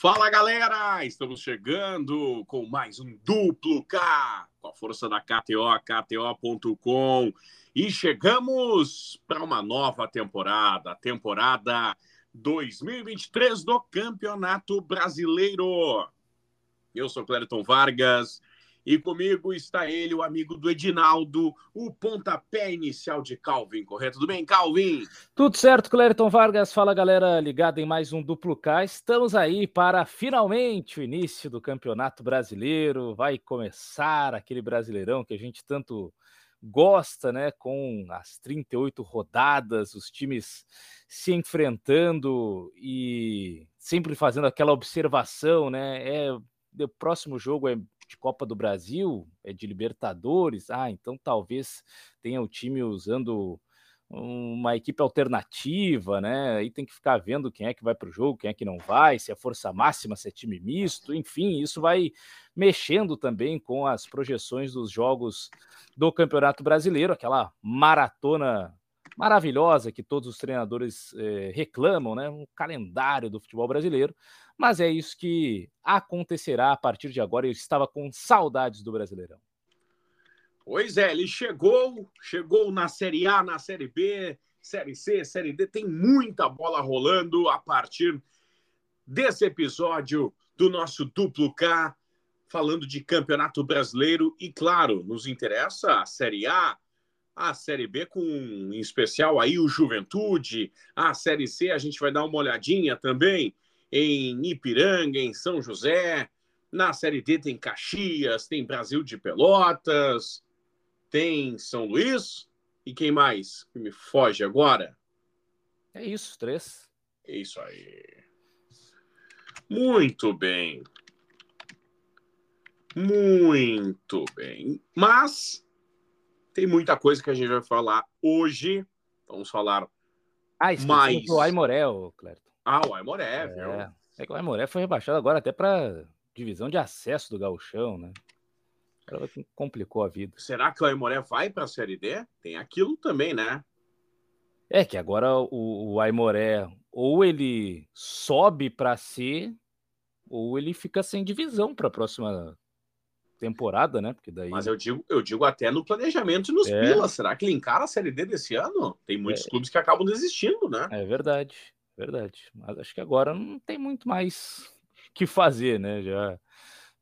Fala galera, estamos chegando com mais um duplo K, com a força da KTO, KTO.com, e chegamos para uma nova temporada, temporada 2023 do Campeonato Brasileiro. Eu sou Clériton Vargas e comigo está ele, o amigo do Edinaldo, o pontapé inicial de Calvin, correto? Tudo bem, Calvin? Tudo certo, Clériton Vargas. Fala, galera, ligada em mais um Duplo K. Estamos aí para finalmente o início do Campeonato Brasileiro. Vai começar aquele Brasileirão que a gente tanto gosta, né? Com as 38 rodadas, os times se enfrentando e sempre fazendo aquela observação, né? É, o próximo jogo é de Copa do Brasil, é de Libertadores. Ah, então talvez tenha o time usando uma equipe alternativa, né? Aí tem que ficar vendo quem é que vai para o jogo, quem é que não vai, se é força máxima, se é time misto, enfim, isso vai mexendo também com as projeções dos jogos do Campeonato Brasileiro, aquela maratona maravilhosa que todos os treinadores eh, reclamam, né? Um calendário do futebol brasileiro. Mas é isso que acontecerá a partir de agora. Eu estava com saudades do Brasileirão. Pois é, ele chegou, chegou na Série A, na Série B, Série C, Série D, tem muita bola rolando a partir desse episódio do nosso duplo K, falando de Campeonato Brasileiro e claro, nos interessa a Série A, a Série B com em especial aí o Juventude, a Série C a gente vai dar uma olhadinha também em Ipiranga, em São José. Na Série D tem Caxias, tem Brasil de Pelotas, tem São Luís. E quem mais que me foge agora? É isso, três. É isso aí. Muito bem. Muito bem. Mas tem muita coisa que a gente vai falar hoje. Vamos falar ah, mais. do Aimoré, Clerto. Ah, o Aimoré, é, viu? É que o Aimoré foi rebaixado agora até para divisão de acesso do gauchão, né? Complicou a vida. Será que o Aimoré vai para a Série D? Tem aquilo também, né? É que agora o, o Aimoré ou ele sobe para C ou ele fica sem divisão para a próxima temporada, né? Porque daí. Mas eu digo, eu digo até no planejamento e nos é. pilas. Será que ele encara a Série D desse ano? Tem muitos é. clubes que acabam desistindo, né? É verdade. Verdade. Mas acho que agora não tem muito mais que fazer, né? Já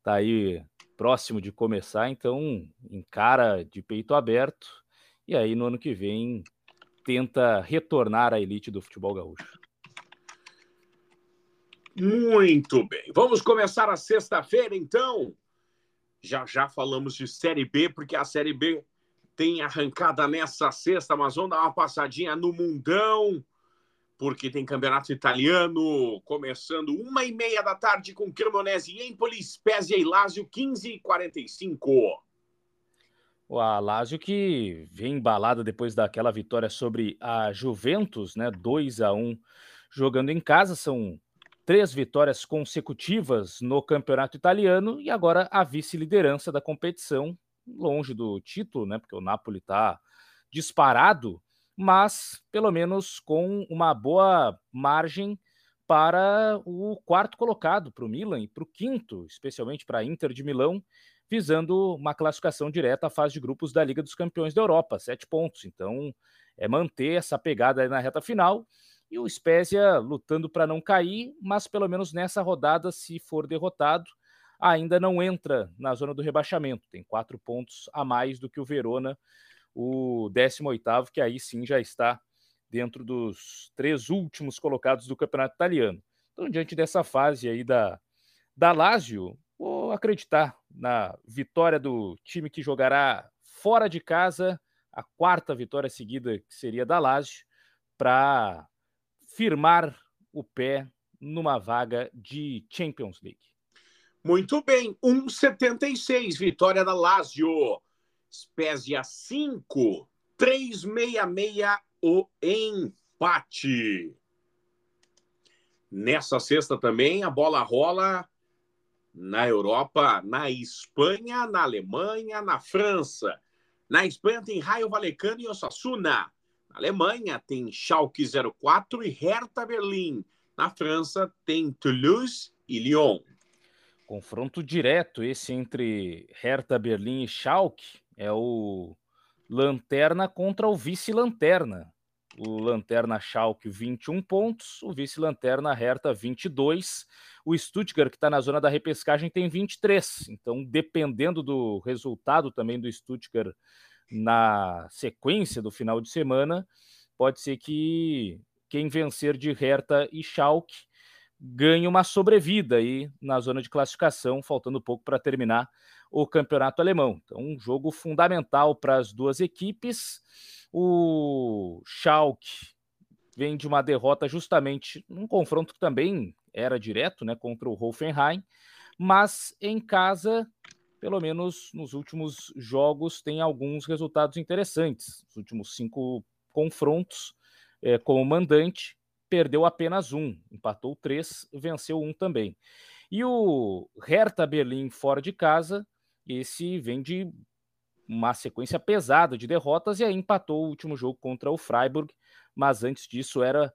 tá aí próximo de começar, então encara de peito aberto e aí no ano que vem tenta retornar à elite do futebol gaúcho. Muito bem. Vamos começar a sexta-feira, então. Já já falamos de Série B, porque a Série B tem arrancada nessa sexta, mas vamos dar uma passadinha no Mundão porque tem campeonato italiano começando uma e meia da tarde com Cremonese e Empoli, Spezia e Lazio, 15 e 45. O Lazio que vem embalada depois daquela vitória sobre a Juventus, né? 2 a 1 jogando em casa, são três vitórias consecutivas no campeonato italiano e agora a vice-liderança da competição, longe do título, né? Porque o Napoli está disparado mas pelo menos com uma boa margem para o quarto colocado, para o Milan e para o quinto, especialmente para a Inter de Milão, visando uma classificação direta à fase de grupos da Liga dos Campeões da Europa, sete pontos. Então, é manter essa pegada na reta final e o Spezia lutando para não cair, mas pelo menos nessa rodada, se for derrotado, ainda não entra na zona do rebaixamento. Tem quatro pontos a mais do que o Verona o 18º, que aí sim já está dentro dos três últimos colocados do Campeonato Italiano. Então, diante dessa fase aí da, da Lazio, vou acreditar na vitória do time que jogará fora de casa, a quarta vitória seguida que seria da Lazio, para firmar o pé numa vaga de Champions League. Muito bem, 1,76, vitória da Lazio. Spezia 5, 366 o empate. Nessa sexta também a bola rola na Europa, na Espanha, na Alemanha, na França. Na Espanha tem Raio Valecano e Osasuna. Na Alemanha tem Schalke 04 e Hertha Berlim. Na França tem Toulouse e Lyon. Confronto direto esse entre Hertha Berlim e Schalke é o lanterna contra o vice-lanterna. O lanterna Schalke 21 pontos, o vice-lanterna Hertha 22. O Stuttgart, que está na zona da repescagem, tem 23. Então, dependendo do resultado também do Stuttgart na sequência do final de semana, pode ser que quem vencer de Hertha e Schalke ganhe uma sobrevida aí na zona de classificação, faltando pouco para terminar o campeonato alemão. Então, um jogo fundamental para as duas equipes. O Schalke vem de uma derrota justamente num confronto que também era direto, né, contra o Hoffenheim, mas em casa, pelo menos nos últimos jogos, tem alguns resultados interessantes. Os últimos cinco confrontos é, como mandante, perdeu apenas um, empatou três, venceu um também. E o Hertha Berlim fora de casa esse vem de uma sequência pesada de derrotas e aí empatou o último jogo contra o Freiburg, mas antes disso era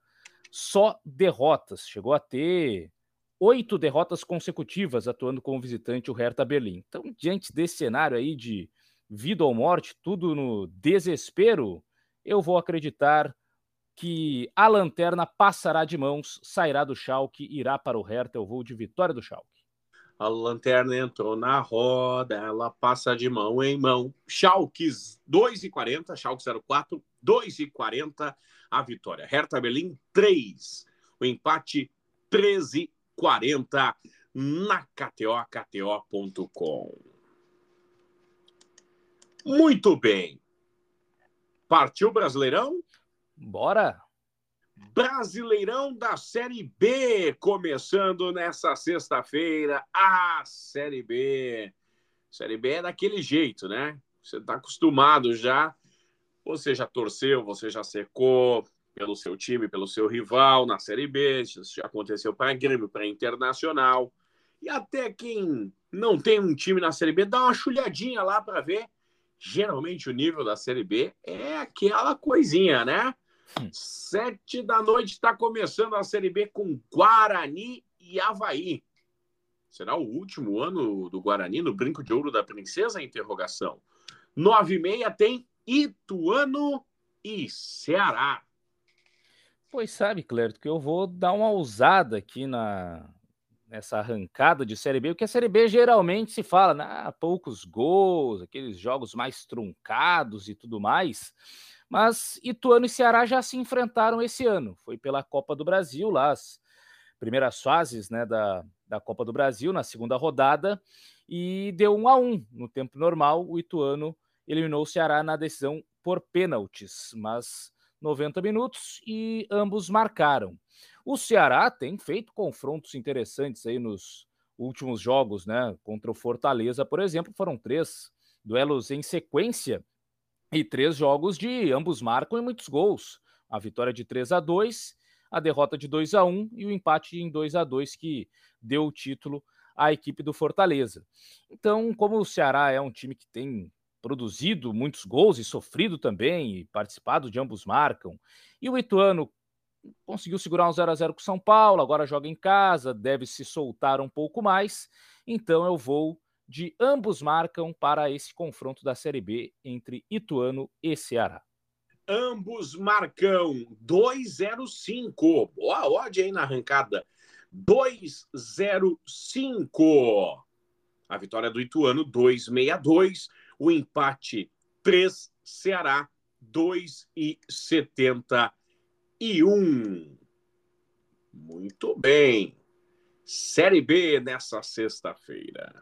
só derrotas. Chegou a ter oito derrotas consecutivas atuando como visitante o Hertha Berlim. Então, diante desse cenário aí de vida ou morte, tudo no desespero, eu vou acreditar que a lanterna passará de mãos, sairá do Schalke, irá para o Hertha, eu vou de vitória do Schalke. A lanterna entrou na roda, ela passa de mão em mão. Schalke 2,40, Schalke 04, 2,40 a vitória. Hertha Berlim 3, o empate 13,40 na KTO, KTO.com. Muito bem. Partiu Brasileirão? Bora! Brasileirão da Série B, começando nessa sexta-feira. A Série B. Série B é daquele jeito, né? Você está acostumado já. Você já torceu, você já secou pelo seu time, pelo seu rival na Série B. Isso já aconteceu para Grêmio, para Internacional. E até quem não tem um time na Série B, dá uma chulhadinha lá para ver. Geralmente o nível da Série B é aquela coisinha, né? Sete da noite está começando a Série B com Guarani e Havaí. Será o último ano do Guarani no Brinco de Ouro da Princesa? Interrogação. Nove e meia tem Ituano e Ceará. Pois sabe, Clerto, que eu vou dar uma ousada aqui na nessa arrancada de Série B, porque a Série B geralmente se fala, né, poucos gols, aqueles jogos mais truncados e tudo mais. Mas Ituano e Ceará já se enfrentaram esse ano. Foi pela Copa do Brasil, lá as primeiras fases né, da, da Copa do Brasil, na segunda rodada, e deu um a um no tempo normal. O Ituano eliminou o Ceará na decisão por pênaltis, mas 90 minutos e ambos marcaram. O Ceará tem feito confrontos interessantes aí nos últimos jogos, né? Contra o Fortaleza, por exemplo, foram três duelos em sequência e três jogos de ambos marcam e muitos gols. A vitória de 3 a 2 a derrota de 2 a 1 e o empate em 2 a 2 que deu o título à equipe do Fortaleza. Então, como o Ceará é um time que tem produzido muitos gols e sofrido também, e participado de ambos marcam, e o Ituano conseguiu segurar um 0 a 0 com o São Paulo, agora joga em casa, deve se soltar um pouco mais, então eu vou de ambos marcam para esse confronto da Série B entre Ituano e Ceará. Ambos marcam 205. Boa odd aí na arrancada. 205. A vitória do Ituano 262, o empate 3 Ceará 2,71. Muito bem. Série B nessa sexta-feira.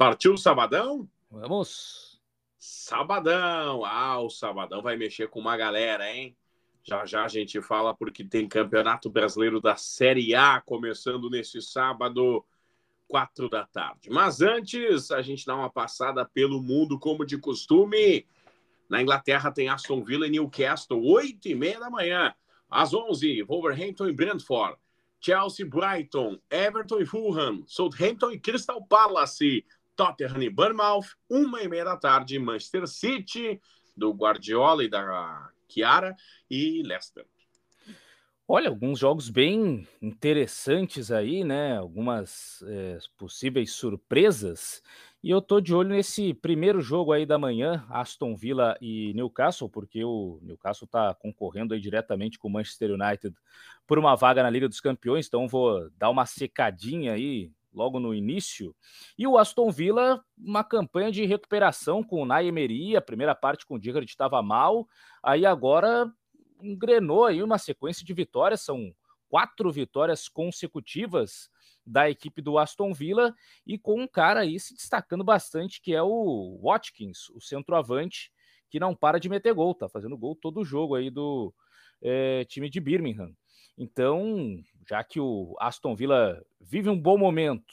Partiu o sabadão? Vamos. Sabadão. Ah, o sabadão vai mexer com uma galera, hein? Já já a gente fala porque tem Campeonato Brasileiro da Série A começando nesse sábado, quatro da tarde. Mas antes, a gente dá uma passada pelo mundo como de costume. Na Inglaterra tem Aston Villa e Newcastle, oito e meia da manhã. Às onze, Wolverhampton e Brentford. Chelsea, Brighton, Everton e Fulham, Southampton e Crystal Palace, Tottenham e Bournemouth, uma e meia da tarde, Manchester City, do Guardiola e da Chiara, e Leicester. Olha, alguns jogos bem interessantes aí, né? Algumas é, possíveis surpresas. E eu tô de olho nesse primeiro jogo aí da manhã, Aston Villa e Newcastle, porque o Newcastle está concorrendo aí diretamente com o Manchester United por uma vaga na Liga dos Campeões, então vou dar uma secadinha aí logo no início. E o Aston Villa, uma campanha de recuperação com o Nay Emery, a primeira parte com o Gerrard estava mal, aí agora engrenou aí uma sequência de vitórias, são quatro vitórias consecutivas da equipe do Aston Villa e com um cara aí se destacando bastante que é o Watkins, o centroavante que não para de meter gol, tá fazendo gol todo jogo aí do é, time de Birmingham. Então, já que o Aston Villa vive um bom momento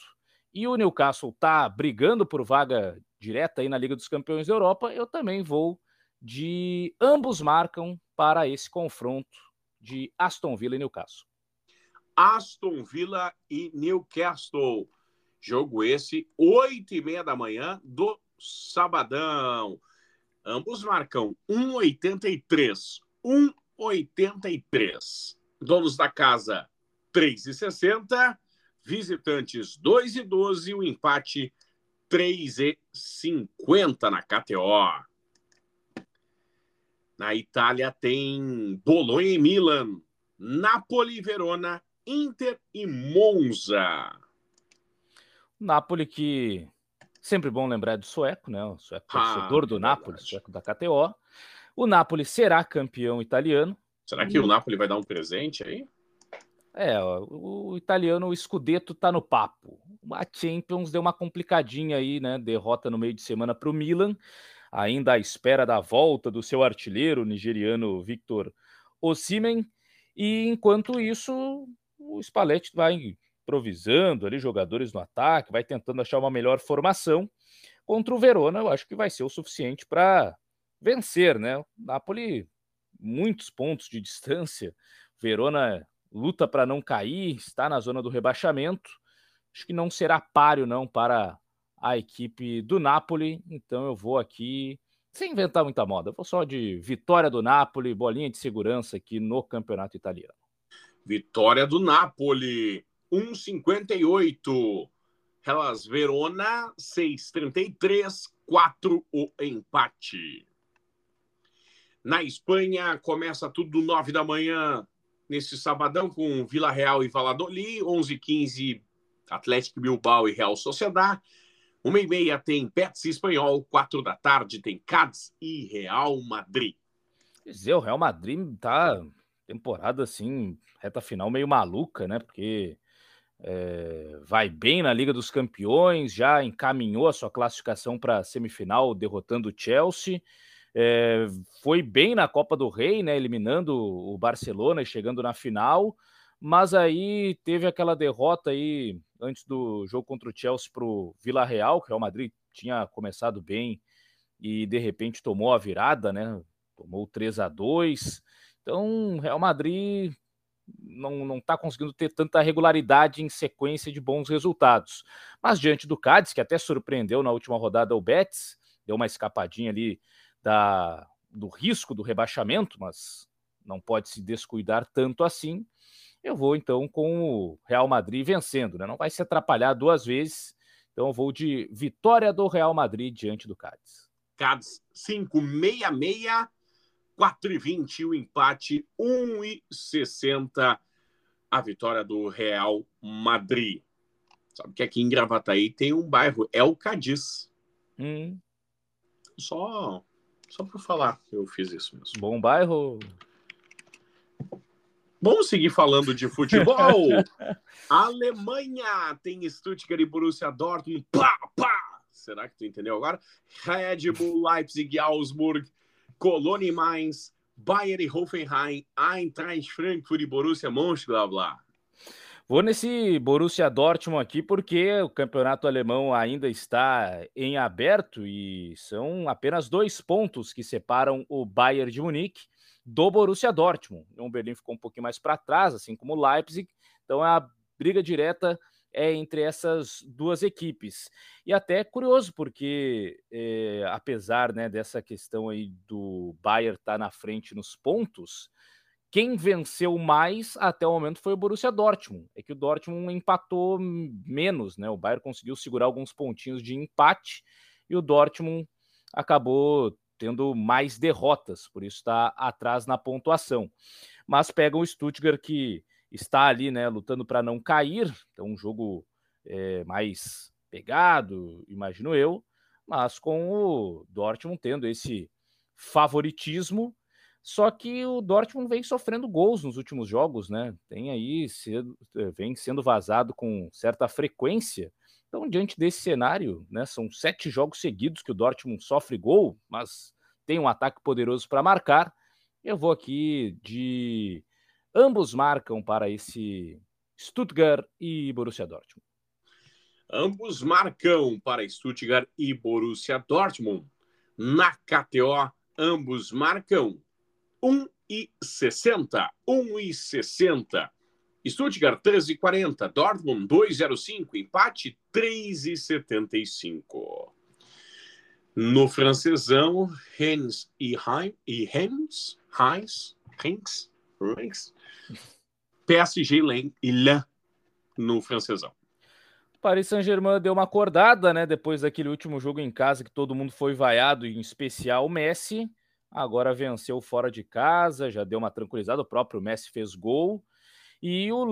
e o Newcastle tá brigando por vaga direta aí na Liga dos Campeões da Europa, eu também vou de ambos marcam para esse confronto de Aston Villa e Newcastle. Aston Villa e Newcastle. Jogo esse, oito e meia da manhã do sabadão. Ambos marcam 1,83. 1,83. Donos da casa, 3,60. Visitantes, 2,12. O empate, 3,50 na KTO. Na Itália tem Bolonha e Milan, Napoli e Verona, Inter e Monza. Napoli que sempre bom lembrar do sueco, né? O sueco ah, torcedor do é Napoli, sueco da KTO. O Napoli será campeão italiano. Será que o Napoli vai dar um presente aí? É, o, o italiano, o Scudetto tá no papo. A Champions deu uma complicadinha aí, né? Derrota no meio de semana para o Milan ainda à espera da volta do seu artilheiro nigeriano Victor Osimhen. E enquanto isso, o Spalletti vai improvisando ali jogadores no ataque, vai tentando achar uma melhor formação. Contra o Verona, eu acho que vai ser o suficiente para vencer, né? O Napoli, muitos pontos de distância. Verona luta para não cair, está na zona do rebaixamento. Acho que não será páreo não para a equipe do Napoli. Então eu vou aqui, sem inventar muita moda, vou só de vitória do Napoli, bolinha de segurança aqui no campeonato italiano. Vitória do Napoli, 1,58. Elas Verona, 6,33. 4 o empate. Na Espanha, começa tudo 9 da manhã, nesse sabadão, com Vila Real e Valladolid, 11h15, Atlético Bilbao e Real Sociedad, uma e meia tem Betis Espanhol, quatro da tarde tem Cádiz e Real Madrid. Quer dizer, o Real Madrid tá temporada assim, reta final meio maluca, né? Porque é, vai bem na Liga dos Campeões, já encaminhou a sua classificação para a semifinal, derrotando o Chelsea. É, foi bem na Copa do Rei, né? Eliminando o Barcelona e chegando na final mas aí teve aquela derrota aí antes do jogo contra o Chelsea para o Vila Real, que o Real Madrid tinha começado bem e de repente tomou a virada, né? Tomou 3 a 2 Então, o Real Madrid não, não tá conseguindo ter tanta regularidade em sequência de bons resultados. Mas diante do Cádiz, que até surpreendeu na última rodada o Betis, deu uma escapadinha ali da, do risco do rebaixamento, mas não pode se descuidar tanto assim. Eu vou então com o Real Madrid vencendo, né? Não vai se atrapalhar duas vezes. Então eu vou de vitória do Real Madrid diante do Cádiz. Cádiz 566, 4,20 o empate, 1,60 a vitória do Real Madrid. Sabe que aqui em Gravataí tem um bairro, é o Cádiz. Hum. Só, só para falar que eu fiz isso mesmo. Bom bairro. Vamos seguir falando de futebol. Alemanha tem Stuttgart e Borussia Dortmund. Pá, pá. Será que tu entendeu agora? Red Bull, Leipzig, Augsburg, Cologne Mainz, Bayern e Hoffenheim, Eintracht Frankfurt e Borussia Mönchengladbach. Vou nesse Borussia Dortmund aqui porque o campeonato alemão ainda está em aberto e são apenas dois pontos que separam o Bayern de Munique do Borussia Dortmund. O Berlim ficou um pouquinho mais para trás, assim como o Leipzig. Então a briga direta é entre essas duas equipes. E até é curioso, porque é, apesar né, dessa questão aí do Bayern estar tá na frente nos pontos, quem venceu mais até o momento foi o Borussia Dortmund. É que o Dortmund empatou menos, né? O Bayern conseguiu segurar alguns pontinhos de empate e o Dortmund acabou tendo mais derrotas, por isso está atrás na pontuação. Mas pega o Stuttgart que está ali, né, lutando para não cair, então um jogo é, mais pegado, imagino eu, mas com o Dortmund tendo esse favoritismo só que o Dortmund vem sofrendo gols nos últimos jogos, né? Tem aí cedo, eh, vem sendo vazado com certa frequência. Então, diante desse cenário, né, são sete jogos seguidos que o Dortmund sofre gol, mas tem um ataque poderoso para marcar. Eu vou aqui de ambos marcam para esse Stuttgart e Borussia Dortmund. Ambos marcam para Stuttgart e Borussia Dortmund. Na KTO, ambos marcam 1,60. 1,60. Stuttgart 13,40. Dortmund 2,05. Empate 3,75. No francesão, Hens e Heim, e Hens, Heinz, PSG e Lan no francesão. Paris Saint-Germain deu uma acordada, né, depois daquele último jogo em casa que todo mundo foi vaiado, em especial o Messi. Agora venceu fora de casa, já deu uma tranquilizada. O próprio Messi fez gol. E o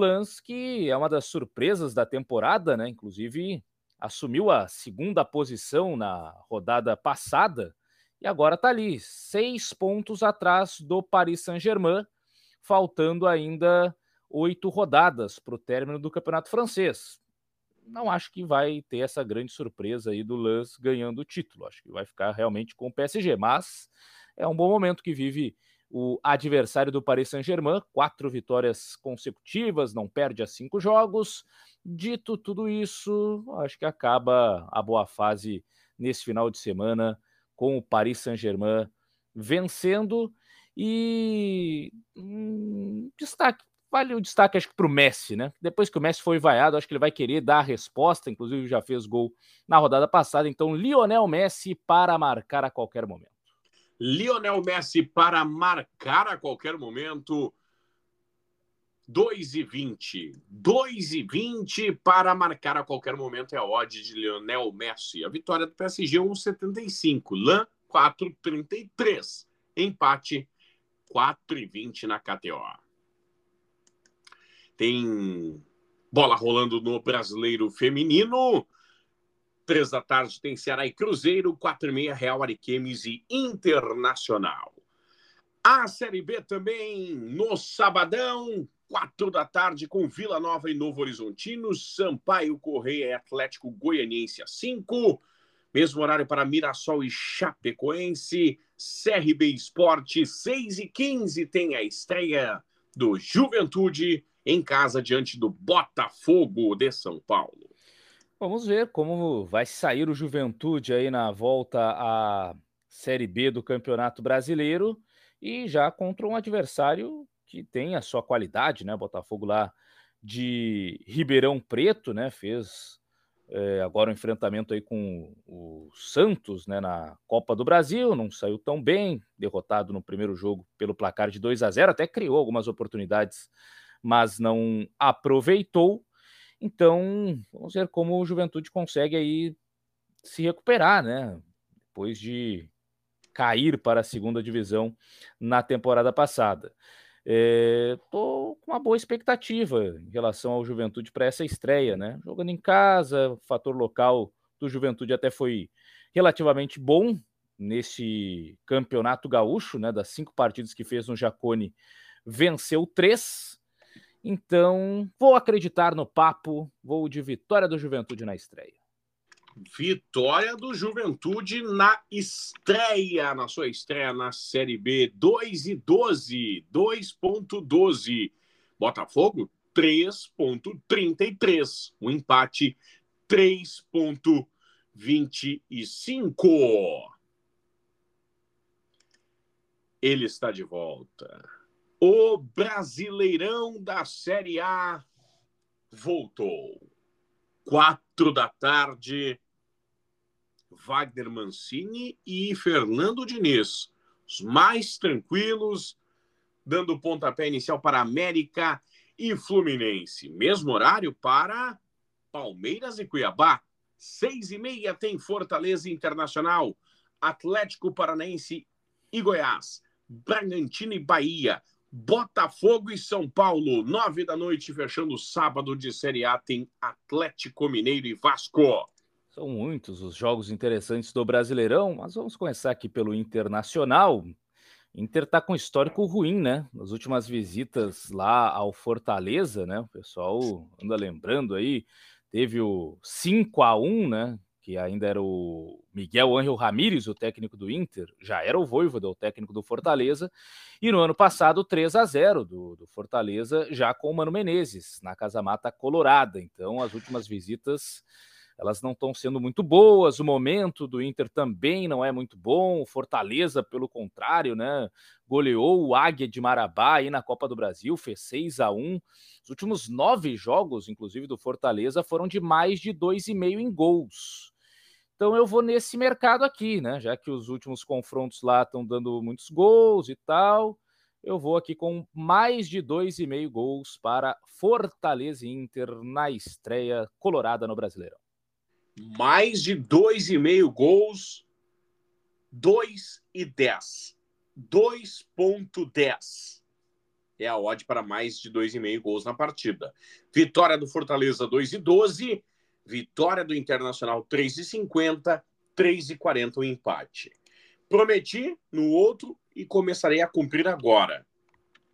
que é uma das surpresas da temporada, né? Inclusive assumiu a segunda posição na rodada passada e agora está ali, seis pontos atrás do Paris Saint-Germain, faltando ainda oito rodadas para o término do campeonato francês. Não acho que vai ter essa grande surpresa aí do Lance ganhando o título. Acho que vai ficar realmente com o PSG, mas é um bom momento que vive o adversário do Paris Saint-Germain, quatro vitórias consecutivas, não perde a cinco jogos. Dito tudo isso, acho que acaba a boa fase nesse final de semana com o Paris Saint-Germain vencendo e hum, destaque vale o destaque acho que para o Messi, né? Depois que o Messi foi vaiado, acho que ele vai querer dar a resposta, inclusive já fez gol na rodada passada, então Lionel Messi para marcar a qualquer momento. Lionel Messi para marcar a qualquer momento. 2 e 20. 2 e 20 para marcar a qualquer momento é a odd de Lionel Messi. A vitória do PSG 1,75. Lan 4,33. Empate 4 e 20 na KTO. Tem bola rolando no Brasileiro Feminino. Três da tarde tem Ceará e Cruzeiro, quatro e meia Real Ariquemes e Internacional. A Série B também no sabadão, quatro da tarde com Vila Nova e Novo Horizontino, Sampaio Correia e Atlético Goianiense a cinco. Mesmo horário para Mirassol e Chapecoense. CRB Esporte, 6 e 15 tem a estreia do Juventude em casa diante do Botafogo de São Paulo. Vamos ver como vai sair o Juventude aí na volta à Série B do Campeonato Brasileiro e já contra um adversário que tem a sua qualidade, né? Botafogo lá de Ribeirão Preto, né? Fez é, agora o um enfrentamento aí com o Santos, né? Na Copa do Brasil, não saiu tão bem, derrotado no primeiro jogo pelo placar de 2 a 0, até criou algumas oportunidades, mas não aproveitou. Então, vamos ver como o Juventude consegue aí se recuperar, né? Depois de cair para a segunda divisão na temporada passada. Estou é, com uma boa expectativa em relação ao Juventude para essa estreia, né? Jogando em casa, o fator local do Juventude até foi relativamente bom nesse campeonato gaúcho, né? Das cinco partidas que fez no Jacone, venceu três. Então, vou acreditar no papo, vou de vitória do Juventude na estreia. Vitória do Juventude na estreia, na sua estreia na Série B, 2 e 12, 2.12. Botafogo, 3.33. O empate, 3.25. Ele está de volta. O Brasileirão da Série A voltou. Quatro da tarde, Wagner Mancini e Fernando Diniz, os mais tranquilos dando pontapé inicial para América e Fluminense. Mesmo horário para Palmeiras e Cuiabá. Seis e meia tem Fortaleza Internacional, Atlético Paranaense e Goiás, Bragantino e Bahia, Botafogo e São Paulo, nove da noite, fechando o sábado de Série A, tem Atlético Mineiro e Vasco. São muitos os jogos interessantes do Brasileirão, mas vamos começar aqui pelo Internacional. Inter está com histórico ruim, né? Nas últimas visitas lá ao Fortaleza, né? O pessoal anda lembrando aí, teve o 5 a 1 né? Que ainda era o Miguel Ángel Ramírez, o técnico do Inter, já era o Voivoda, o técnico do Fortaleza, e no ano passado 3 a 0 do, do Fortaleza, já com o Mano Menezes, na Casa Mata Colorada. Então, as últimas visitas elas não estão sendo muito boas. O momento do Inter também não é muito bom. O Fortaleza, pelo contrário, né, goleou o Águia de Marabá aí na Copa do Brasil, fez 6 a 1. Os últimos nove jogos, inclusive do Fortaleza, foram de mais de 2,5 em gols. Então eu vou nesse mercado aqui, né? Já que os últimos confrontos lá estão dando muitos gols e tal, eu vou aqui com mais de 2,5 gols para Fortaleza e Inter na estreia colorada no Brasileirão mais de 2,5 gols, 2 e 10. 2.10 é a odd para mais de 2,5 gols na partida. Vitória do Fortaleza 2 e 12, vitória do Internacional 3 e 50, 3 e 40 o empate. Prometi no outro e começarei a cumprir agora.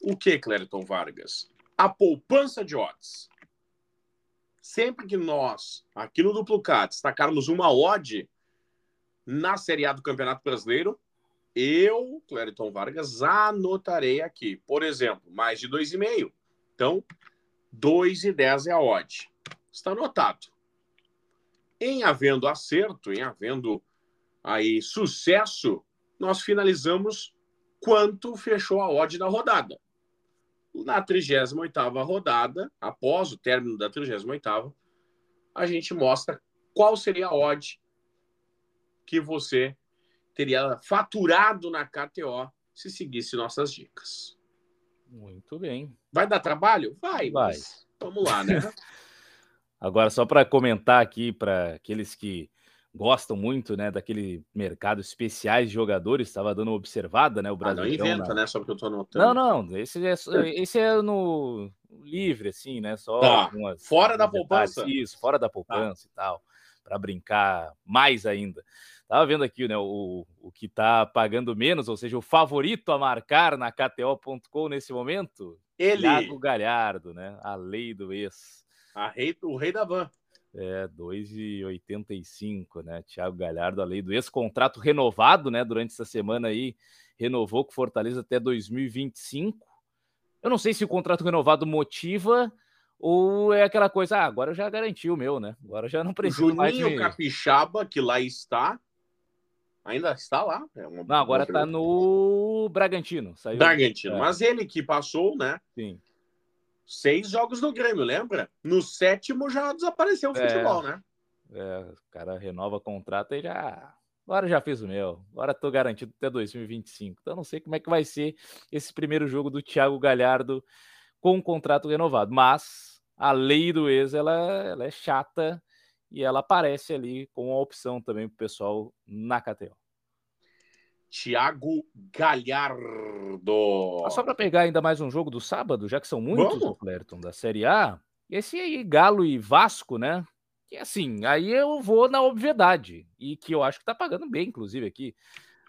O que, Clériton Vargas? A poupança de odds sempre que nós, aqui no Duplucat, destacarmos uma odd na Série A do Campeonato Brasileiro, eu, Clériton Vargas, anotarei aqui. Por exemplo, mais de 2,5. Então, 2,10 é a odd. Está anotado. Em havendo acerto, em havendo aí sucesso, nós finalizamos quanto fechou a odd da rodada. Na 38ª rodada, após o término da 38ª, a gente mostra qual seria a odd que você teria faturado na KTO se seguisse nossas dicas. Muito bem. Vai dar trabalho? Vai, Vai. vamos lá, né? Agora, só para comentar aqui para aqueles que gostam muito, né, daquele mercado especiais de jogadores, estava dando uma observada, né, o Brasil. Ah, não inventa, na... né, só porque eu tô anotando. Não, não, esse é, esse é no livre, assim, né, só tá. fora da poupança. Isso, fora da tá. poupança tá. e tal, para brincar mais ainda. Tava vendo aqui, né, o, o que tá pagando menos, ou seja, o favorito a marcar na KTO.com nesse momento, ele. Thiago Galhardo, né, a lei do ex. A rei, o rei da van. É, 2,85, né? Thiago Galhardo, a lei do ex-contrato renovado, né? Durante essa semana aí, renovou com Fortaleza até 2025. Eu não sei se o contrato renovado motiva ou é aquela coisa, ah, agora eu já garanti o meu, né? Agora já não preciso Juninho mais. Juninho Capixaba, que lá está, ainda está lá. É uma, não, agora está no Bragantino. Saiu, Bragantino, é. mas ele que passou, né? Sim seis jogos no Grêmio, lembra? No sétimo já desapareceu o é, futebol, né? É, o cara renova contrato e já. Agora já fiz o meu. Agora tô garantido até 2025. Então não sei como é que vai ser esse primeiro jogo do Thiago Galhardo com o contrato renovado. Mas a lei do ex ela, ela é chata e ela aparece ali com a opção também pro pessoal na KTO. Thiago Galhardo. Ah, só para pegar ainda mais um jogo do sábado, já que são muitos, Clerton, da Série A. Esse aí, Galo e Vasco, né? Que assim, aí eu vou na obviedade. E que eu acho que tá pagando bem, inclusive, aqui.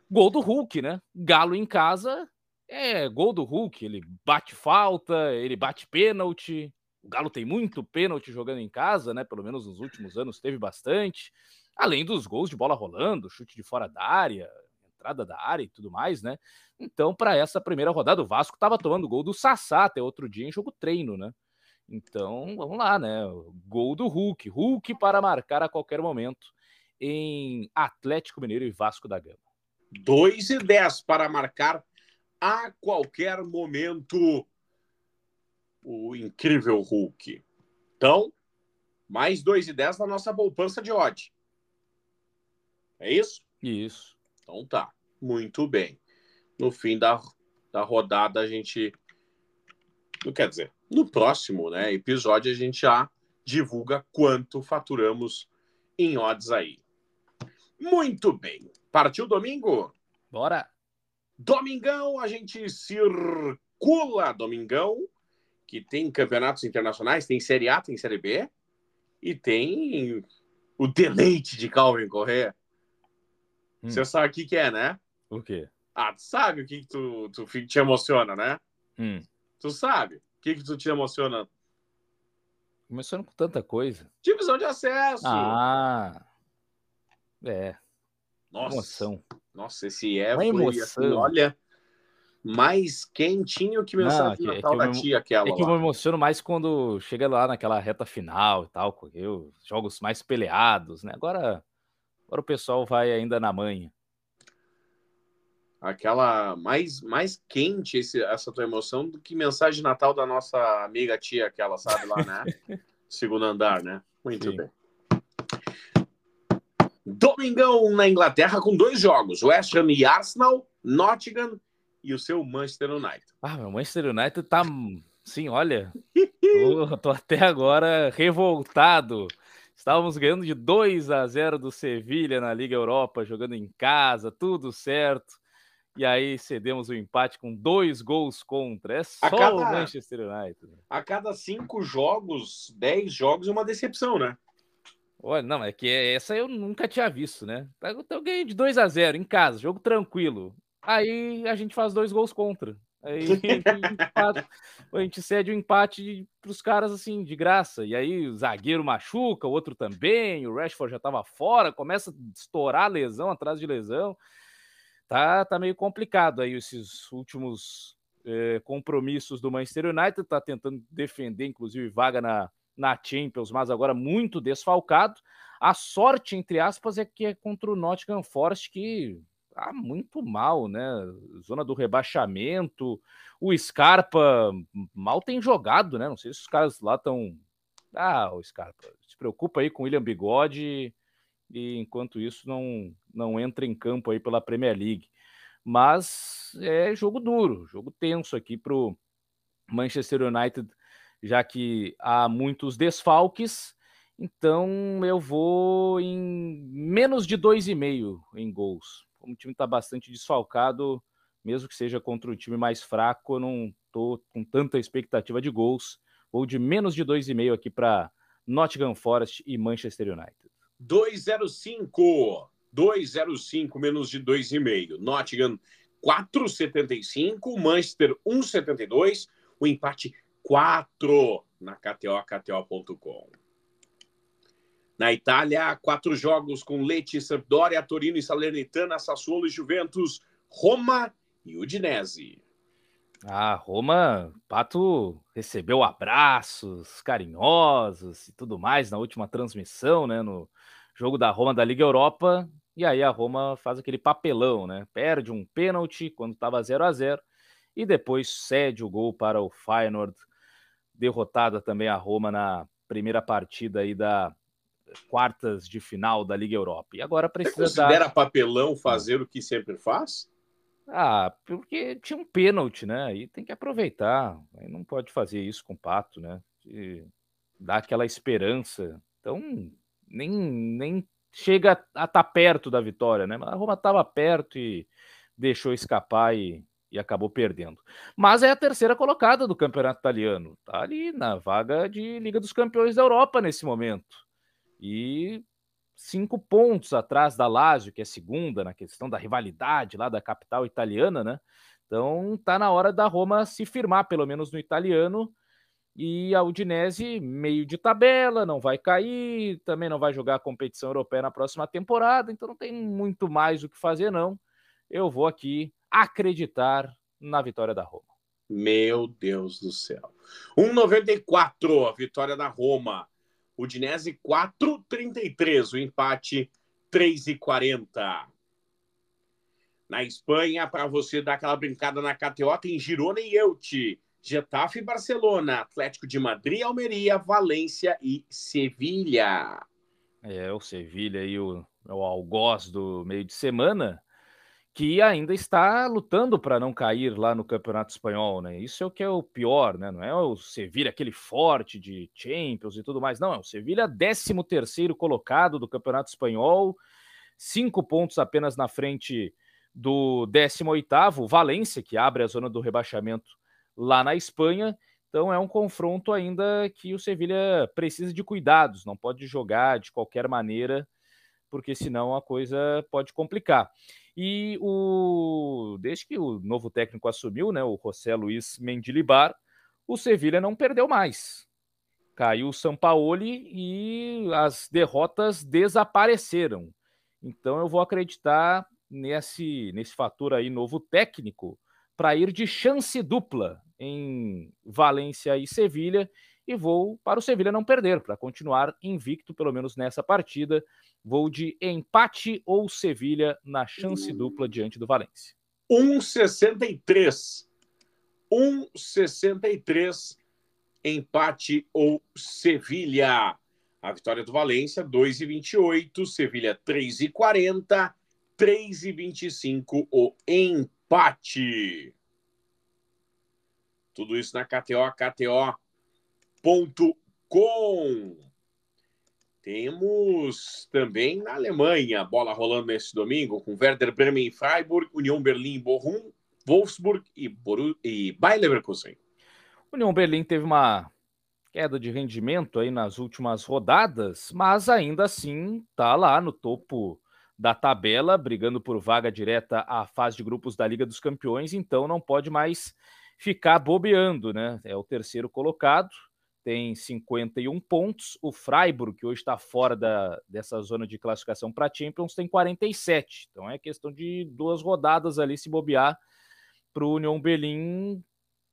Gol do Hulk, né? Galo em casa é gol do Hulk. Ele bate falta, ele bate pênalti. O Galo tem muito pênalti jogando em casa, né? Pelo menos nos últimos anos teve bastante. Além dos gols de bola rolando, chute de fora da área, entrada da área e tudo mais, né? Então, para essa primeira rodada, o Vasco estava tomando gol do Sassá até outro dia em jogo treino, né? Então, vamos lá, né? Gol do Hulk. Hulk para marcar a qualquer momento em Atlético Mineiro e Vasco da Gama. 2 e 10 para marcar a qualquer momento o incrível Hulk. Então, mais 2 e 10 na nossa poupança de odd. É isso? Isso. Então tá, muito bem. No fim da da rodada a gente. Não quer dizer, no próximo né, episódio a gente já divulga quanto faturamos em odds aí. Muito bem. Partiu domingo? Bora! Domingão, a gente circula Domingão, que tem campeonatos internacionais, tem Série A, tem Série B, e tem o deleite de Calvin Correa. Hum. Você sabe o que, que é, né? O quê? Ah, tu sabe o que, que tu, tu te emociona, né? Hum. Tu sabe o que, que tu te emociona? Emociona com tanta coisa. Divisão de acesso. Ah, é. Nossa. Emoção. Nossa, esse é Uma foi, assim, olha, mais quentinho que mensagem de é Natal é da tia aquela. É que eu me emociono mais quando chega lá naquela reta final e tal, eu, jogos mais peleados, né? Agora, agora o pessoal vai ainda na manha. Aquela mais, mais quente esse, essa tua emoção do que mensagem de Natal da nossa amiga tia, aquela, sabe lá, né? Segundo andar, né? Muito Sim. bem. Domingão na Inglaterra com dois jogos: West Ham e Arsenal, Nottingham e o seu Manchester United. Ah, meu Manchester United tá. Sim, olha. tô, tô até agora revoltado. Estávamos ganhando de 2 a 0 do Sevilha na Liga Europa, jogando em casa, tudo certo. E aí cedemos o empate com dois gols contra. É só cada, o Manchester United. A cada cinco jogos, dez jogos é uma decepção, né? Olha, não, é que essa eu nunca tinha visto, né? Eu ganhei de 2 a 0 em casa, jogo tranquilo. Aí a gente faz dois gols contra. Aí a gente, cede o um empate para os caras assim, de graça. E aí o zagueiro machuca, o outro também, o Rashford já estava fora, começa a estourar lesão atrás de lesão. Tá, tá meio complicado aí esses últimos é, compromissos do Manchester United. Tá tentando defender, inclusive, vaga na, na Champions, mas agora muito desfalcado. A sorte, entre aspas, é que é contra o Nottingham Forest, que tá muito mal, né? Zona do rebaixamento. O Scarpa mal tem jogado, né? Não sei se os caras lá estão. Ah, o Scarpa, se preocupa aí com o William Bigode e enquanto isso não, não entra em campo aí pela Premier League. Mas é jogo duro, jogo tenso aqui para o Manchester United já que há muitos desfalques. Então eu vou em menos de 2,5 em gols. Como o time está bastante desfalcado, mesmo que seja contra um time mais fraco, eu não estou com tanta expectativa de gols. Vou de menos de 2,5 aqui para Nottingham Forest e Manchester United. 2,05. 2,05 menos de 2,5. Nottingham 4,75. Manchester 1,72. O empate 4 na KTO, KTO.com. Na Itália, quatro jogos com Lecce, Sampdoria, Torino e Salernitana, Sassuolo e Juventus, Roma e Udinese. Ah, Roma, Pato recebeu abraços carinhosos e tudo mais na última transmissão, né, no jogo da Roma da Liga Europa, e aí a Roma faz aquele papelão, né? Perde um pênalti quando estava 0 a 0 e depois cede o gol para o Feyenoord derrotada também a Roma na primeira partida aí da quartas de final da Liga Europa. E agora precisa Você considera dar... papelão fazer o que sempre faz? Ah, porque tinha um pênalti, né? Aí tem que aproveitar. Não pode fazer isso com o Pato, né? De dar aquela esperança. Então, nem, nem chega a estar tá perto da vitória, né? Mas a Roma estava perto e deixou escapar e e acabou perdendo. Mas é a terceira colocada do campeonato italiano. Está ali na vaga de Liga dos Campeões da Europa nesse momento. E cinco pontos atrás da Lazio, que é segunda na questão da rivalidade lá da capital italiana, né? Então tá na hora da Roma se firmar, pelo menos no italiano. E a Udinese, meio de tabela, não vai cair, também não vai jogar a competição europeia na próxima temporada, então não tem muito mais o que fazer, não. Eu vou aqui acreditar na vitória da Roma. Meu Deus do céu. 1,94 a vitória da Roma. Udinese 4,33. O empate 3,40. Na Espanha, para você dar aquela brincada na KTO, tem Girona e Elche. Getafe e Barcelona, Atlético de Madrid, Almeria, Valência e Sevilha. É, o Sevilha e o, o algoz do meio de semana que ainda está lutando para não cair lá no Campeonato Espanhol, né? Isso é o que é o pior, né? Não é o Sevilha aquele forte de Champions e tudo mais, não. É o Sevilha 13 terceiro colocado do Campeonato Espanhol, cinco pontos apenas na frente do 18º, Valência, que abre a zona do rebaixamento lá na Espanha. Então é um confronto ainda que o Sevilha precisa de cuidados, não pode jogar de qualquer maneira, porque senão a coisa pode complicar. E o desde que o novo técnico assumiu, né, o José Luiz Mendilibar, o Sevilha não perdeu mais. Caiu o Sampaoli e as derrotas desapareceram. Então eu vou acreditar nesse nesse fator aí novo técnico para ir de chance dupla em Valência e Sevilha e vou para o Sevilha não perder, para continuar invicto pelo menos nessa partida Vou de empate ou Sevilha na chance dupla diante do Valência. 1,63. 1,63 empate ou Sevilha. A vitória do Valência, 2,28. Sevilha, 3,40. 3,25 o empate. Tudo isso na KTO, KTO.com. Temos também na Alemanha, bola rolando nesse domingo, com Werder Bremen e Freiburg, União Berlim e Bochum, Wolfsburg e, Boru e Bayer Leverkusen. União Berlim teve uma queda de rendimento aí nas últimas rodadas, mas ainda assim está lá no topo da tabela, brigando por vaga direta à fase de grupos da Liga dos Campeões, então não pode mais ficar bobeando, né? É o terceiro colocado, tem 51 pontos. O Freiburg, que hoje está fora da, dessa zona de classificação para Champions, tem 47. Então é questão de duas rodadas ali se bobear para o União Berlim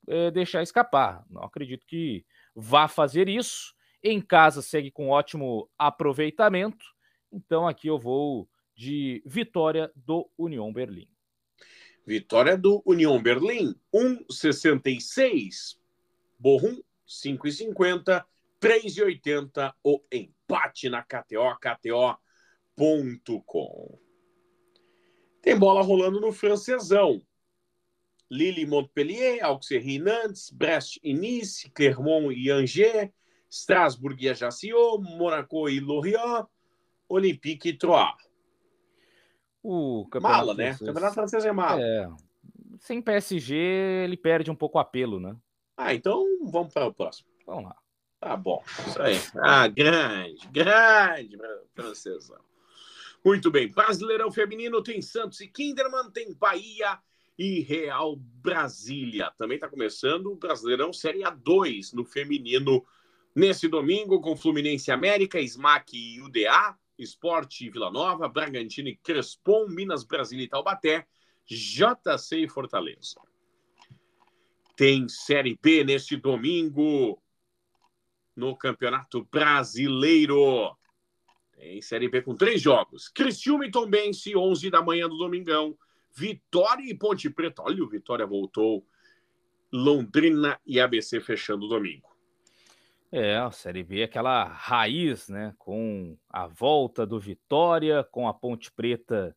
é, deixar escapar. Não acredito que vá fazer isso. Em casa segue com ótimo aproveitamento. Então aqui eu vou de vitória do União Berlim. Vitória do União Berlim, 1,66. Borrom 5,50, 3,80 o empate na KTO, KTO.com. Tem bola rolando no francesão. Lille Montpellier, Auxerre Nantes, Brest e Nice, Clermont e Angers, Strasbourg e Ajaccio, Monaco e Lorient, Olympique e Troyes. O mala, né? O campeonato francês é mala. É. Sem PSG, ele perde um pouco o apelo, né? Ah, então vamos para o próximo. Vamos lá. Tá bom, isso aí. Ah, grande, grande francesão. Muito bem. Brasileirão Feminino tem Santos e Kinderman, tem Bahia e Real Brasília. Também está começando o Brasileirão Série A2 no feminino nesse domingo com Fluminense América, Smack e UDA, Esporte e Vila Nova, Bragantino e Crespon, Minas, Brasília e Taubaté, JC e Fortaleza. Tem Série B neste domingo no Campeonato Brasileiro. Tem Série B com três jogos. Criciúma e Tombense, 11 da manhã do domingão. Vitória e Ponte Preta. Olha, o Vitória voltou. Londrina e ABC fechando o domingo. É, a Série B é aquela raiz, né? Com a volta do Vitória, com a Ponte Preta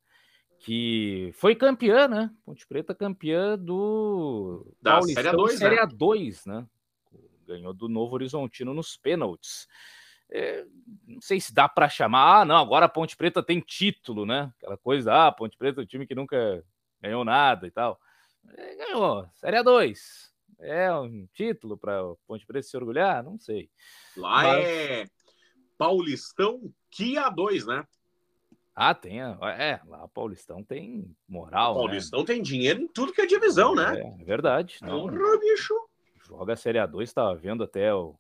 que foi campeã, né? Ponte Preta campeã do da Série A2, Série né? A2, né? Ganhou do Novo Horizontino nos pênaltis. É, não sei se dá para chamar, ah, não, agora a Ponte Preta tem título, né? Aquela coisa, ah, Ponte Preta é um time que nunca ganhou nada e tal. É, ganhou, Série A2. É um título para Ponte Preta se orgulhar? Não sei. Lá Mas... é Paulistão que A2, né? Ah, tem. É, lá o Paulistão tem moral. O né? Paulistão né? tem dinheiro em tudo que é divisão, né? É, é verdade. Não, Porra, bicho. Joga a Série A2, estava vendo até o,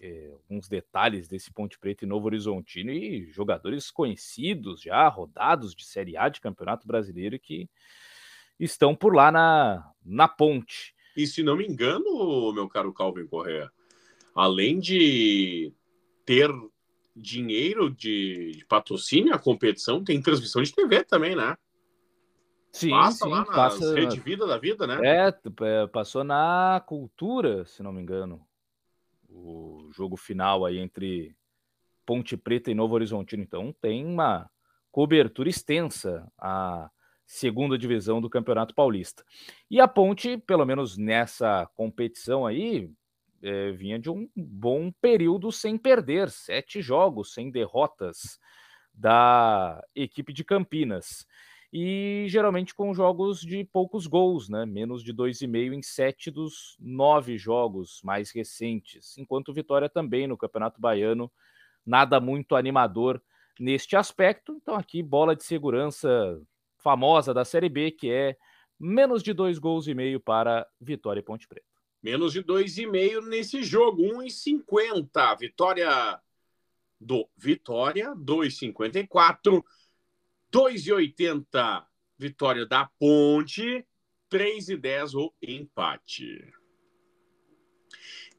é, alguns detalhes desse Ponte Preta e Novo Horizontino e jogadores conhecidos já, rodados de Série A de Campeonato Brasileiro que estão por lá na, na ponte. E se não me engano, meu caro Calvin Correa, além de ter dinheiro de, de, patrocínio, a competição tem transmissão de TV também, né? Sim, passa sim, lá na passa... Rede Vida da Vida, né? É, é, passou na Cultura, se não me engano. O jogo final aí entre Ponte Preta e Novo Horizontino. Então tem uma cobertura extensa. A segunda divisão do Campeonato Paulista. E a Ponte, pelo menos nessa competição aí, é, vinha de um bom período sem perder, sete jogos sem derrotas da equipe de Campinas. E geralmente com jogos de poucos gols, né? Menos de dois e meio em sete dos nove jogos mais recentes. Enquanto Vitória também no Campeonato Baiano, nada muito animador neste aspecto. Então, aqui, bola de segurança famosa da Série B, que é menos de dois gols e meio para Vitória e Ponte Preta. Menos de dois e meio nesse jogo, 1,50. Vitória do Vitória, 2,54. 2,80 vitória da Ponte, 3,10 o empate.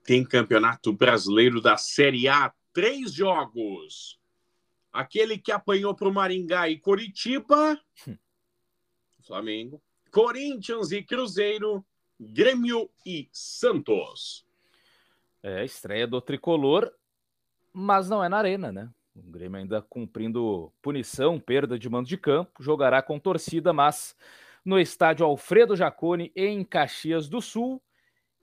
Tem Campeonato Brasileiro da Série A, três jogos. Aquele que apanhou para o Maringá e Coritiba, Flamengo, Corinthians e Cruzeiro, Grêmio e Santos. É a estreia do tricolor, mas não é na arena, né? O Grêmio ainda cumprindo punição, perda de mando de campo, jogará com torcida, mas no estádio Alfredo Jaconi, em Caxias do Sul,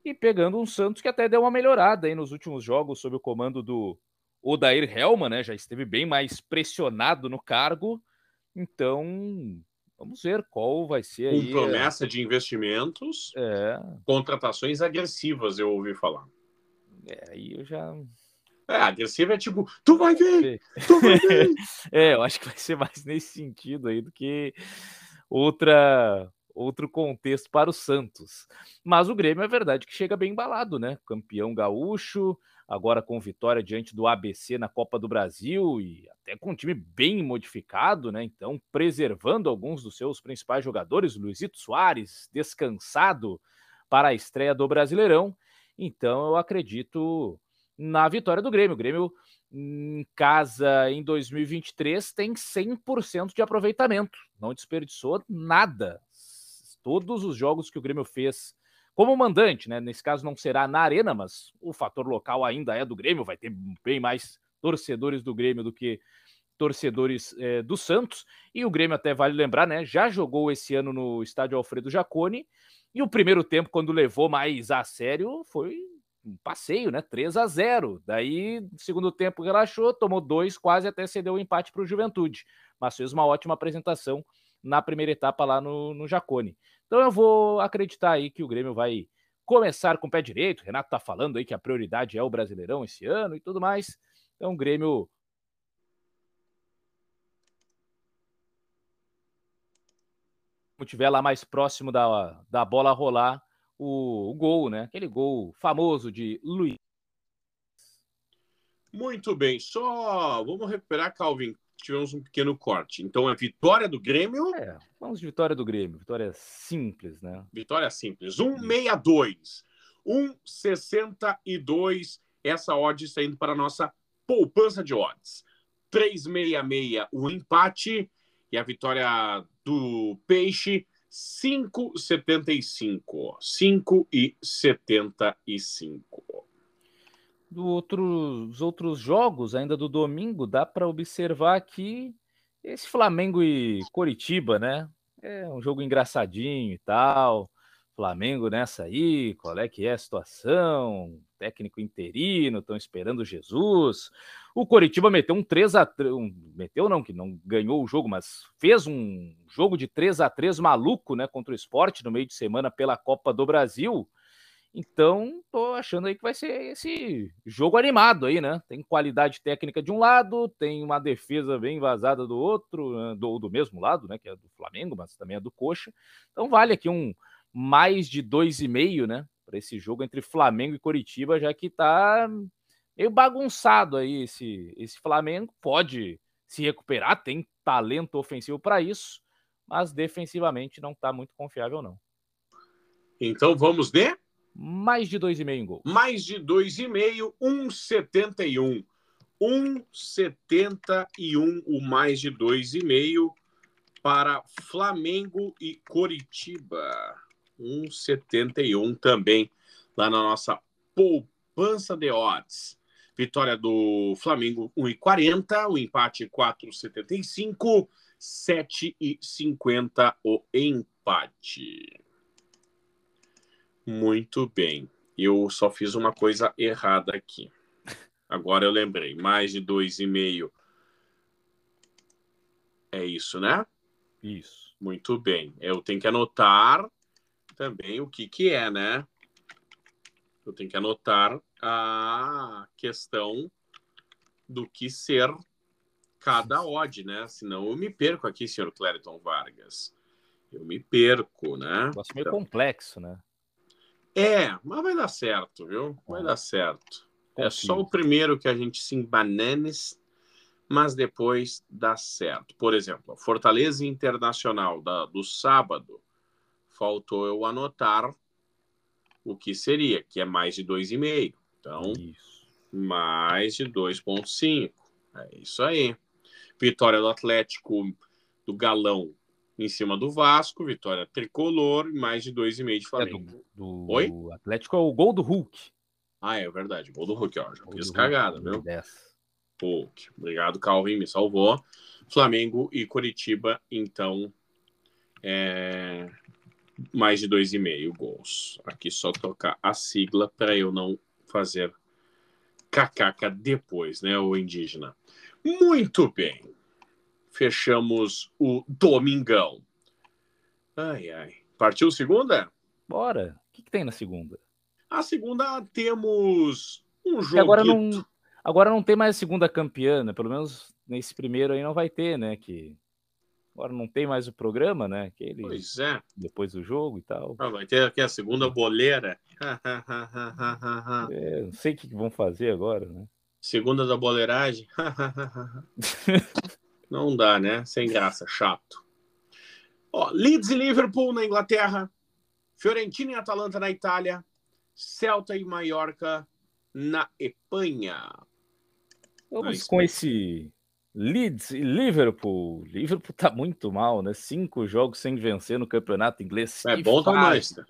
e pegando um Santos que até deu uma melhorada aí nos últimos jogos sob o comando do Odair Helma, né? Já esteve bem mais pressionado no cargo. Então, vamos ver qual vai ser Com aí. Promessa de investimentos, é... contratações agressivas, eu ouvi falar. É, aí eu já é, agressivo é tipo, tu vai ver, tu vai ver. é, eu acho que vai ser mais nesse sentido aí do que outra outro contexto para o Santos. Mas o Grêmio é verdade que chega bem embalado, né? Campeão gaúcho, agora com vitória diante do ABC na Copa do Brasil e até com um time bem modificado, né? Então, preservando alguns dos seus principais jogadores, Luizito Soares, descansado para a estreia do Brasileirão. Então, eu acredito na vitória do Grêmio. O Grêmio em casa em 2023 tem 100% de aproveitamento, não desperdiçou nada. Todos os jogos que o Grêmio fez como mandante, né? Nesse caso não será na arena, mas o fator local ainda é do Grêmio, vai ter bem mais torcedores do Grêmio do que torcedores é, do Santos. E o Grêmio até vale lembrar, né? Já jogou esse ano no estádio Alfredo Jaconi. E o primeiro tempo, quando levou mais a sério, foi um passeio, né? 3 a 0. Daí, segundo tempo, relaxou, tomou dois, quase até cedeu o empate para o Juventude. Mas fez uma ótima apresentação na primeira etapa lá no, no Jacone. Então eu vou acreditar aí que o Grêmio vai começar com o pé direito. O Renato tá falando aí que a prioridade é o Brasileirão esse ano e tudo mais. Então o Grêmio tiver lá mais próximo da, da bola rolar, o, o gol, né? Aquele gol famoso de Luiz. Muito bem, só vamos recuperar, Calvin. Tivemos um pequeno corte. Então é vitória do Grêmio. É, vamos de vitória do Grêmio. Vitória simples, né? Vitória simples. 162. 162. Essa odd está indo para a nossa poupança de odds. 366 o empate e a vitória do Peixe 5,75. 5,75. Dos outros jogos, ainda do domingo, dá para observar que esse Flamengo e Coritiba, né? É um jogo engraçadinho e tal. Flamengo nessa aí, qual é que é a situação? Técnico interino, estão esperando Jesus. O Coritiba meteu um 3 a 3, um, meteu não, que não ganhou o jogo, mas fez um jogo de 3 a 3 maluco, né, contra o esporte no meio de semana pela Copa do Brasil. Então, tô achando aí que vai ser esse jogo animado aí, né? Tem qualidade técnica de um lado, tem uma defesa bem vazada do outro, né, do, do mesmo lado, né? Que é do Flamengo, mas também é do Coxa. Então, vale aqui um mais de dois e meio, né? Para esse jogo entre Flamengo e Coritiba, já que tá meio bagunçado aí esse, esse Flamengo. Pode se recuperar, tem talento ofensivo para isso, mas defensivamente não está muito confiável, não. Então vamos de? Mais de 2,5 em gol. Mais de 2,5, 1,71. 1,71 o mais de 2,5 para Flamengo e Coritiba. 1,71 também lá na nossa poupança de odds. Vitória do Flamengo 1,40, o empate 4,75, 7,50 o empate. Muito bem. Eu só fiz uma coisa errada aqui. Agora eu lembrei. Mais de 2,5 é isso, né? Isso. Muito bem. Eu tenho que anotar também o que, que é, né? Eu tenho que anotar a questão do que ser cada odd, né? Senão eu me perco aqui, senhor Clériton Vargas. Eu me perco, né? Negócio meio então... complexo, né? É, mas vai dar certo, viu? Vai dar certo. Confio. É só o primeiro que a gente se embananes, mas depois dá certo. Por exemplo, Fortaleza Internacional da, do sábado, faltou eu anotar o que seria, que é mais de 2,5. Então, isso. mais de 2,5. É isso aí. Vitória do Atlético do Galão em cima do Vasco, vitória tricolor mais de 2,5 de Flamengo. É do, do, Oi? O Atlético é o gol do Hulk. Ah, é verdade. Gol do Hulk, ó. Já fiz cagada, viu? Hulk. Obrigado, Calvin, me salvou. Flamengo e Curitiba, então, é... mais de 2,5 gols. Aqui só tocar a sigla para eu não fazer cacaca depois, né, o indígena. Muito bem fechamos o domingão. Ai, ai. Partiu segunda? Bora. O que, que tem na segunda? A segunda temos um jogo. Agora não, agora não tem mais segunda campeã, né? Pelo menos nesse primeiro aí não vai ter, né? Que agora não tem mais o programa, né? Aquele, pois é. Depois do jogo e tal. Ah, vai ter aqui a segunda boleira. é, não sei o que vão fazer agora, né? Segunda da boleiragem. Não dá, né? Sem graça, chato. Ó, Leeds e Liverpool na Inglaterra, Fiorentina e Atalanta na Itália, Celta e Mallorca na Espanha. Vamos com esse Leeds e Liverpool. Liverpool tá muito mal, né? Cinco jogos sem vencer no campeonato inglês. É bom demais. Né?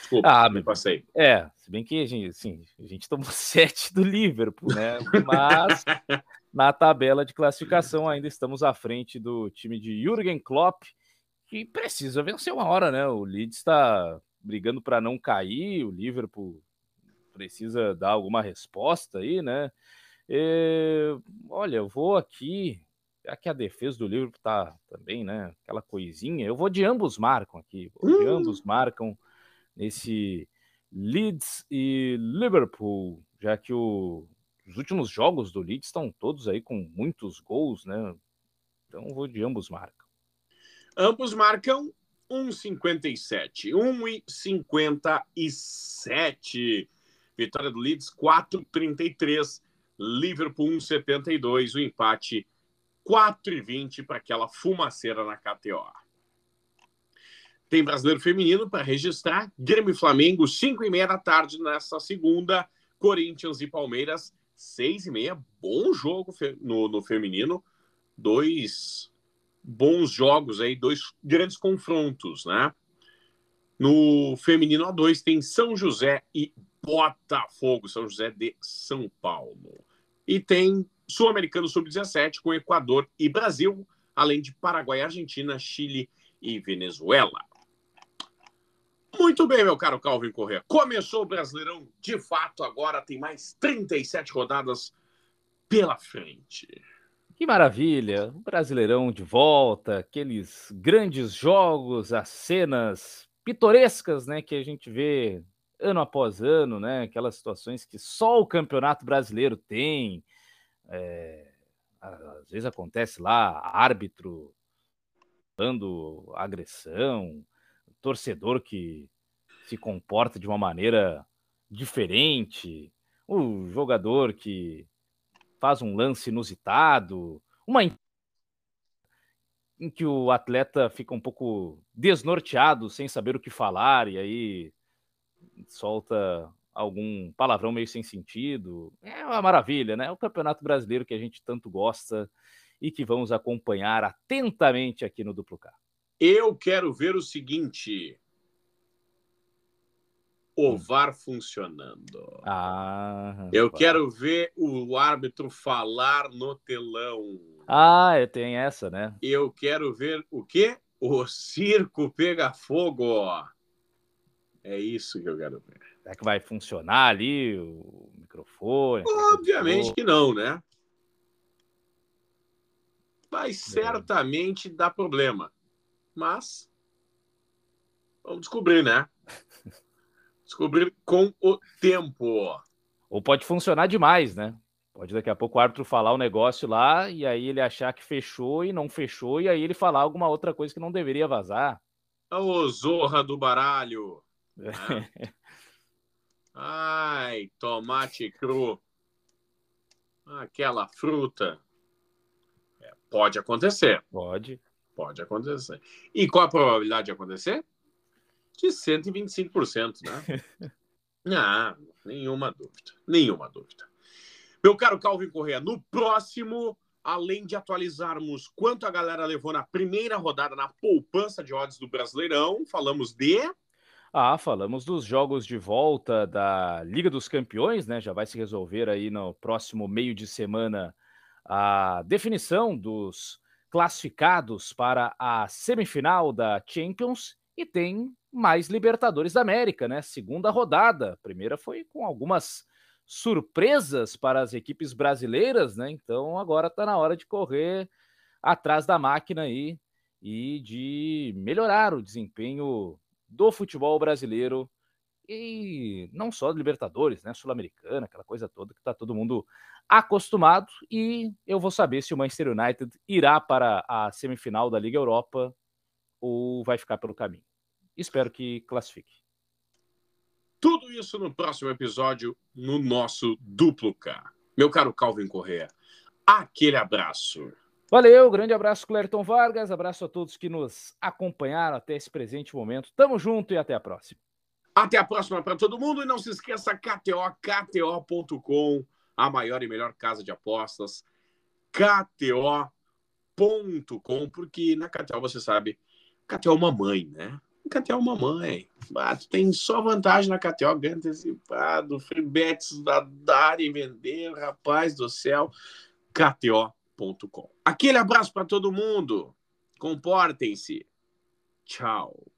Desculpa, ah, me passei. É, se bem que a gente, assim, a gente tomou sete do Liverpool, né? Mas na tabela de classificação ainda estamos à frente do time de Jürgen Klopp, que precisa vencer uma hora, né? O Leeds está brigando para não cair, o Liverpool precisa dar alguma resposta aí, né? E, olha, eu vou aqui, já que a defesa do Liverpool tá também, né? Aquela coisinha, eu vou de ambos marcam aqui, de hum. ambos marcam nesse Leeds e Liverpool, já que o os últimos jogos do Leeds estão todos aí com muitos gols, né? Então vou de ambos marcam. Ambos marcam 1,57. 1,57. Vitória do Leeds 4,33. Liverpool 1,72. O empate 4,20 para aquela fumaceira na KTO. Tem brasileiro feminino para registrar. Grêmio e Flamengo, 5 e meia da tarde nessa segunda. Corinthians e Palmeiras, seis e meia, bom jogo no, no feminino, dois bons jogos aí, dois grandes confrontos, né? No feminino A2 tem São José e Botafogo, São José de São Paulo. E tem Sul-Americano Sub-17 com Equador e Brasil, além de Paraguai, Argentina, Chile e Venezuela. Muito bem, meu caro Calvin Corrêa. Começou o Brasileirão de fato, agora tem mais 37 rodadas pela frente. Que maravilha! O Brasileirão de volta, aqueles grandes jogos, as cenas pitorescas, né, que a gente vê ano após ano, né, aquelas situações que só o Campeonato Brasileiro tem. É, às vezes acontece lá árbitro dando agressão, torcedor que se comporta de uma maneira diferente, o jogador que faz um lance inusitado, uma em que o atleta fica um pouco desnorteado, sem saber o que falar, e aí solta algum palavrão meio sem sentido. É uma maravilha, né? É o Campeonato Brasileiro que a gente tanto gosta e que vamos acompanhar atentamente aqui no Duplo K. Eu quero ver o seguinte: o hum. VAR funcionando. Ah, eu quero ver o árbitro falar no telão. Ah, tem essa, né? Eu quero ver o quê? O circo pega fogo. É isso que eu quero ver. Será que vai funcionar ali o microfone? Obviamente que não, né? Vai certamente dar problema. Mas vamos descobrir, né? Descobrir com o tempo. Ou pode funcionar demais, né? Pode daqui a pouco o árbitro falar o um negócio lá e aí ele achar que fechou e não fechou e aí ele falar alguma outra coisa que não deveria vazar. Ô, zorra do baralho. Né? Ai, tomate cru. Aquela fruta. É, pode acontecer. Pode. Pode acontecer. E qual a probabilidade de acontecer? De 125%, né? ah, nenhuma dúvida. Nenhuma dúvida. Meu caro Calvin Correa, no próximo, além de atualizarmos quanto a galera levou na primeira rodada na poupança de odds do Brasileirão, falamos de. Ah, falamos dos jogos de volta da Liga dos Campeões, né? Já vai se resolver aí no próximo meio de semana a definição dos classificados para a semifinal da Champions e tem mais Libertadores da América, né? Segunda rodada. A primeira foi com algumas surpresas para as equipes brasileiras, né? Então agora está na hora de correr atrás da máquina aí e de melhorar o desempenho do futebol brasileiro e não só do Libertadores, né? Sul-Americana, aquela coisa toda que está todo mundo acostumado. E eu vou saber se o Manchester United irá para a semifinal da Liga Europa ou vai ficar pelo caminho. Espero que classifique. Tudo isso no próximo episódio, no nosso Duplo K. Meu caro Calvin Correa, aquele abraço. Valeu, grande abraço, Clerton Vargas. Abraço a todos que nos acompanharam até esse presente momento. Tamo junto e até a próxima. Até a próxima para todo mundo. E não se esqueça, KTO, KTO.com, a maior e melhor casa de apostas. KTO.com, porque na KTO você sabe, KTO é uma mãe, né? KTO Mamãe. Ah, tem só vantagem na KTO, ganho antecipado, free bets da dar e vender, rapaz do céu. KTO.com. Aquele abraço para todo mundo. Comportem-se. Tchau.